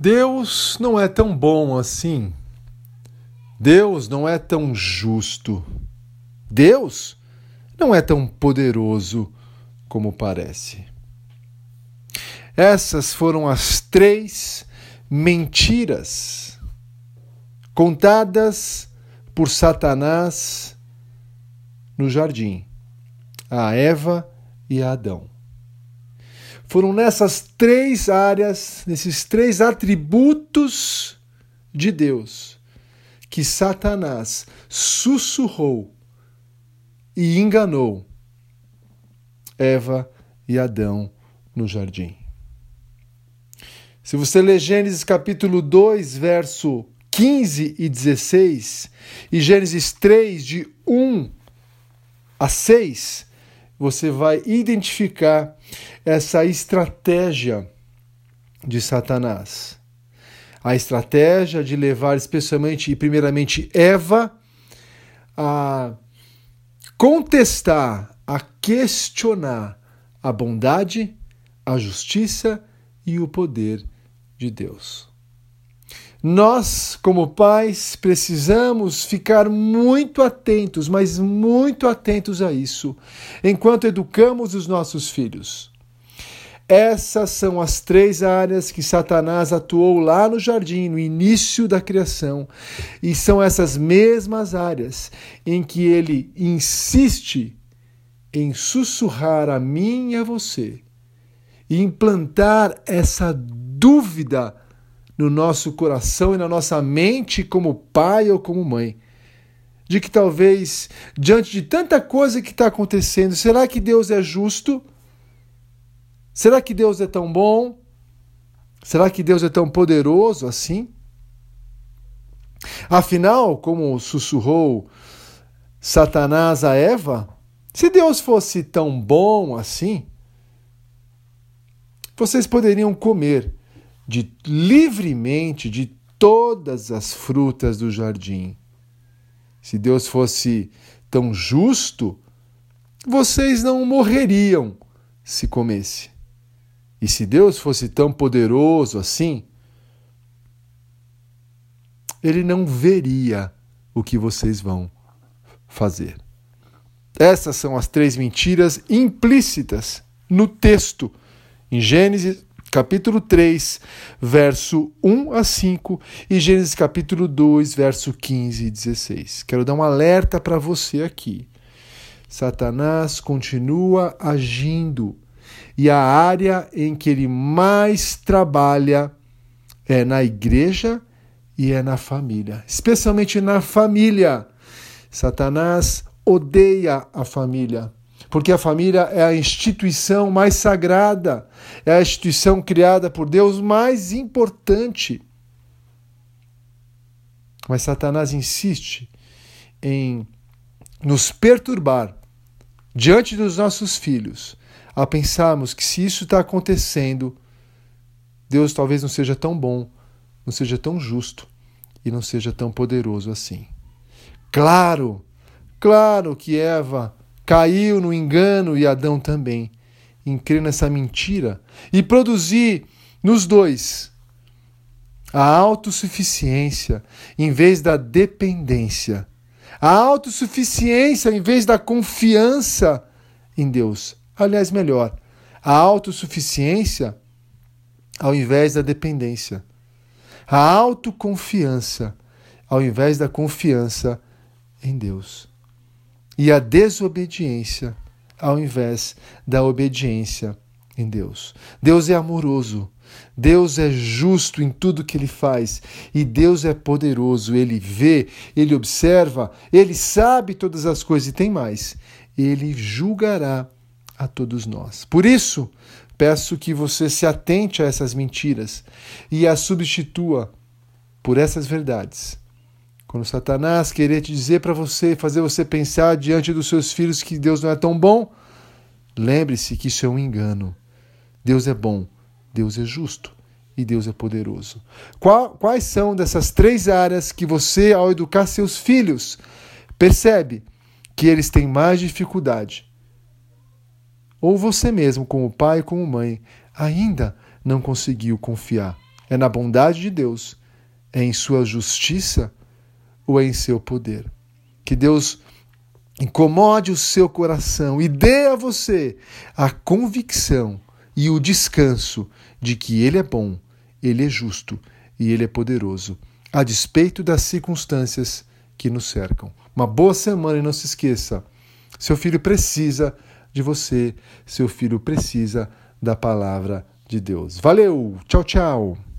Deus não é tão bom assim. Deus não é tão justo. Deus não é tão poderoso como parece. Essas foram as três mentiras contadas por Satanás no jardim a Eva e a Adão. Foram nessas três áreas, nesses três atributos de Deus, que Satanás sussurrou e enganou Eva e Adão no jardim. Se você ler Gênesis capítulo 2, verso 15 e 16, e Gênesis 3, de 1 a 6, você vai identificar essa estratégia de Satanás. A estratégia de levar, especialmente e primeiramente, Eva a contestar, a questionar a bondade, a justiça e o poder de Deus. Nós, como pais, precisamos ficar muito atentos, mas muito atentos a isso, enquanto educamos os nossos filhos. Essas são as três áreas que Satanás atuou lá no jardim, no início da criação, e são essas mesmas áreas em que ele insiste em sussurrar a mim e a você e implantar essa dúvida no nosso coração e na nossa mente como pai ou como mãe. De que talvez, diante de tanta coisa que está acontecendo, será que Deus é justo? Será que Deus é tão bom? Será que Deus é tão poderoso assim? Afinal, como sussurrou Satanás a Eva, se Deus fosse tão bom assim, vocês poderiam comer de livremente de todas as frutas do jardim. Se Deus fosse tão justo, vocês não morreriam se comesse. E se Deus fosse tão poderoso assim, ele não veria o que vocês vão fazer. Essas são as três mentiras implícitas no texto, em Gênesis capítulo 3, verso 1 a 5 e Gênesis capítulo 2, verso 15 e 16. Quero dar um alerta para você aqui. Satanás continua agindo e a área em que ele mais trabalha é na igreja e é na família, especialmente na família. Satanás odeia a família porque a família é a instituição mais sagrada, é a instituição criada por Deus mais importante. Mas Satanás insiste em nos perturbar diante dos nossos filhos, a pensarmos que se isso está acontecendo, Deus talvez não seja tão bom, não seja tão justo e não seja tão poderoso assim. Claro, claro que Eva caiu no engano e Adão também, em crer nessa mentira e produzir nos dois a autossuficiência em vez da dependência, a autossuficiência em vez da confiança em Deus. Aliás, melhor, a autossuficiência ao invés da dependência, a autoconfiança ao invés da confiança em Deus e a desobediência ao invés da obediência em Deus. Deus é amoroso, Deus é justo em tudo que ele faz e Deus é poderoso. Ele vê, ele observa, ele sabe todas as coisas e tem mais. Ele julgará a todos nós. Por isso, peço que você se atente a essas mentiras e as substitua por essas verdades quando Satanás querer te dizer para você, fazer você pensar diante dos seus filhos que Deus não é tão bom, lembre-se que isso é um engano. Deus é bom, Deus é justo e Deus é poderoso. quais são dessas três áreas que você, ao educar seus filhos, percebe que eles têm mais dificuldade? Ou você mesmo, como pai e como mãe, ainda não conseguiu confiar É na bondade de Deus, é em sua justiça ou em seu poder. Que Deus incomode o seu coração e dê a você a convicção e o descanso de que Ele é bom, Ele é justo e Ele é poderoso, a despeito das circunstâncias que nos cercam. Uma boa semana e não se esqueça: seu filho precisa de você, seu filho precisa da palavra de Deus. Valeu, tchau, tchau.